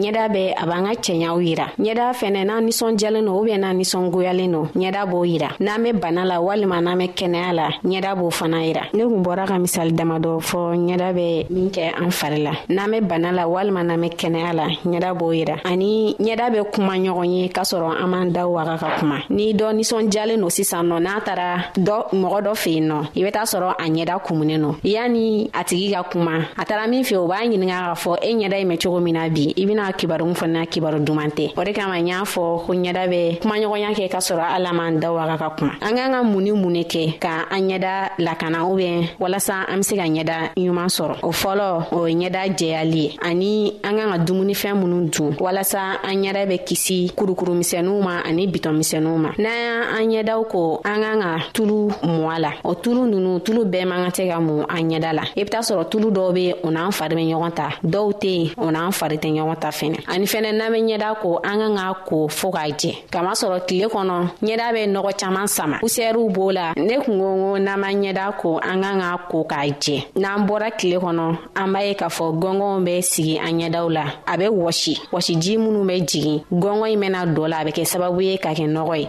ɲɛda bɛ a b'an ka cɛɲaw yira ɲɛda fɛnɛ n'a nisɔnjɛlen don ubiyɛn n'a nisɔngoyalen don ɲɛda b'o yira n'an be bana la walima n'an be kɛnɛya la ɲɛda b'o fana yira ne kun bɔra ka misali damadɔ fɔ ɲɛda bɛ min kɛ an fari la n'an bɛ bana la walima n'an bɛ kɛnɛya la ɲɛda b'o yira ani ɲɛda bɛ kuma ɲɔgɔn ye k'a sɔrɔ an b'an da waga ka kuma ni dɔ nisɔndiyalen don sisan nɔ n'a taara dɔ mɔgɔ dɔ fɛ yen nɔ i bɛ taa sɔrɔ a ɲɛda kumunen nɔ yanni a tigi ka kuma a taara min fɛ o b'a ɲininka k'a fɔ e ɲɛda in bɛ cogo min na bi i bɛna kibaru min fana kibaru duman tɛ o de kama n y'a fɔ ko ɲɛda bɛ kumaɲɔgɔnya kɛ k'a sɔrɔ ala m'an da waga ka kuma an k'an ka mun ni mun de kɛ ka an ɲɛda lakana ubiyɛn walasa an be se ka ɲɛda ɲuman sɔrɔ o fɔlɔ o ye ɲɛda jɛyali ye ani an kan ka dumunifɛn minnu dun walasa an ɲɛda bɛ kisi kurukurumisɛnuw ma ani bitɔnmisɛnuw ma n'an y'a an ɲɛdaw ko an kan ka tulu mɔ a la o tulu nunu tulu bɛɛ man ka tɛ ka mun an ɲɛda la i be t'a sɔrɔ tulu dɔw be o n'an fari be ɲɔgɔn ta dɔw tɛ yen o n'an fari tɛ ɲɔgɔn ta fɛnɛ ani fɛnɛ n'an be ɲɛda ko an kan k'a ko fɔɔ k'a jɛ kama sɔrɔ tile kɔnɔ ɲɛda bɛ nɔgɔ caman sama pusɛriw b'o la ne kun ko ko n'an ma ɲɛda ko an kan ka ko k'a jɛ n'an bɔra tile kɔnɔ an b'a ye k'a fɔ gɔngɔnw bɛ sigi an ɲɛdaw la a bɛ wɔsi wɔsiji minnu bɛ jigin gɔngɔn in bɛna dɔ la a bɛ kɛ sababu ye ka kɛ nɔgɔ ye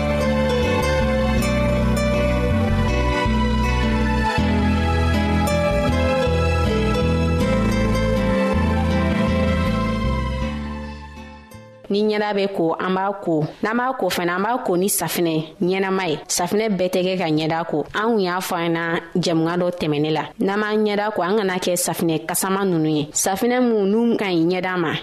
ni ɲɛda bɛ ko an b'a ko n'an b'a ko fana an b'a ko ni safinɛ ɲɛnama ye safinɛ bɛɛ tɛ kɛ ka ɲɛda ko an kun y'a fɔ an na jamuga dɔ tɛmɛnen la n'an b'an ɲɛda ko an kana kɛ safinɛ kasama ninnu ye safinɛ minnu n'u ka ɲi ɲɛda ma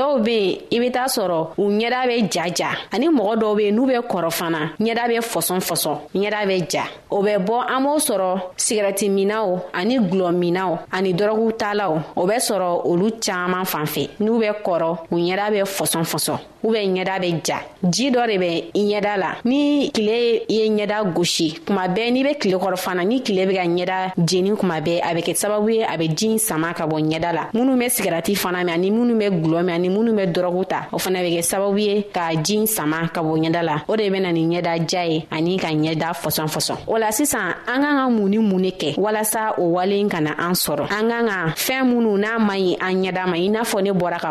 dɔw be yen i be taa sɔrɔ u ɲɛda bɛ jaja ani mɔgɔ dɔw be n'u bɛ kɔrɔ fana ɲɛda bɛ fɔsɔn fɔsɔn ɲɛda bɛ ja o bɛ bɔ an b'o sɔrɔ sigɛrɛti minaw ani gulɔ minaw ani dɔrɔguw talaw o bɛ sɔrɔ olu caaman fan fɛ n'u bɛ kɔrɔ u ɲɛda bɛ fɔsɔn fɔsɔn u bɛ ɲɛda bɛ ja ji dɔ de bɛ ɲɛda la ni tile ye ɲɛda gosi kuma bɛɛ n'i bɛ tile kɔrɔ fana ni tile bɛ ka ɲɛda jeni kuma bɛɛ a bɛ kɛ sababu ye a bɛ ji sama ka bɔ ɲɛda la minnu bɛ sigarati fana mɛn ani minnu bɛ gulɔ mɛn ani minnu bɛ dɔrɔgu ta o fana bɛ kɛ sababu ye ka ji sama ka bɔ ɲɛda la o de bɛ na ni ɲɛda ja ye ani ka ɲɛda fɔsɔn fɔsɔn o la sisan an k'an ka mun ni mun de kɛ walasa o wale kana an sɔrɔ an k'an ka fɛn minnu n'a man ɲi an ɲɛda ma i n'a fɔ ne bɔra ka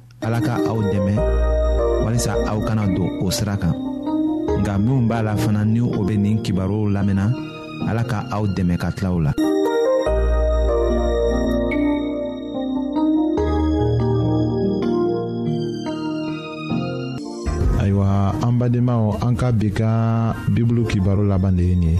ala ka aw dɛmɛ walisa aw kana don o sira kan nka minnu b'a la fana ni o bɛ nin kibaruw lamɛnna ala ka aw dɛmɛ ka tila o la. ayiwa an badenmaw an ka bi ka bibulu kibaru laban de ye nin ye.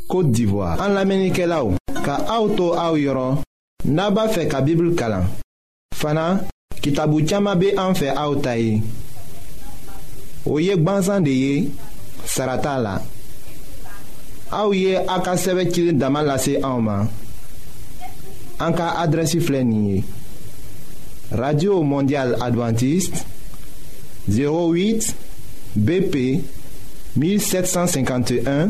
Côte d'Ivoire. En l'Amérique là ka auto au yoro naba fe ka Bible kalan. Fana kitabu chama be en fe autai. Oye gbansan de ye sarata la. Aw ye a ka sɛbɛ cilen dama lase anw ma an ka adrɛsi filɛ nin ye radio mondial adventiste 08 BP 1751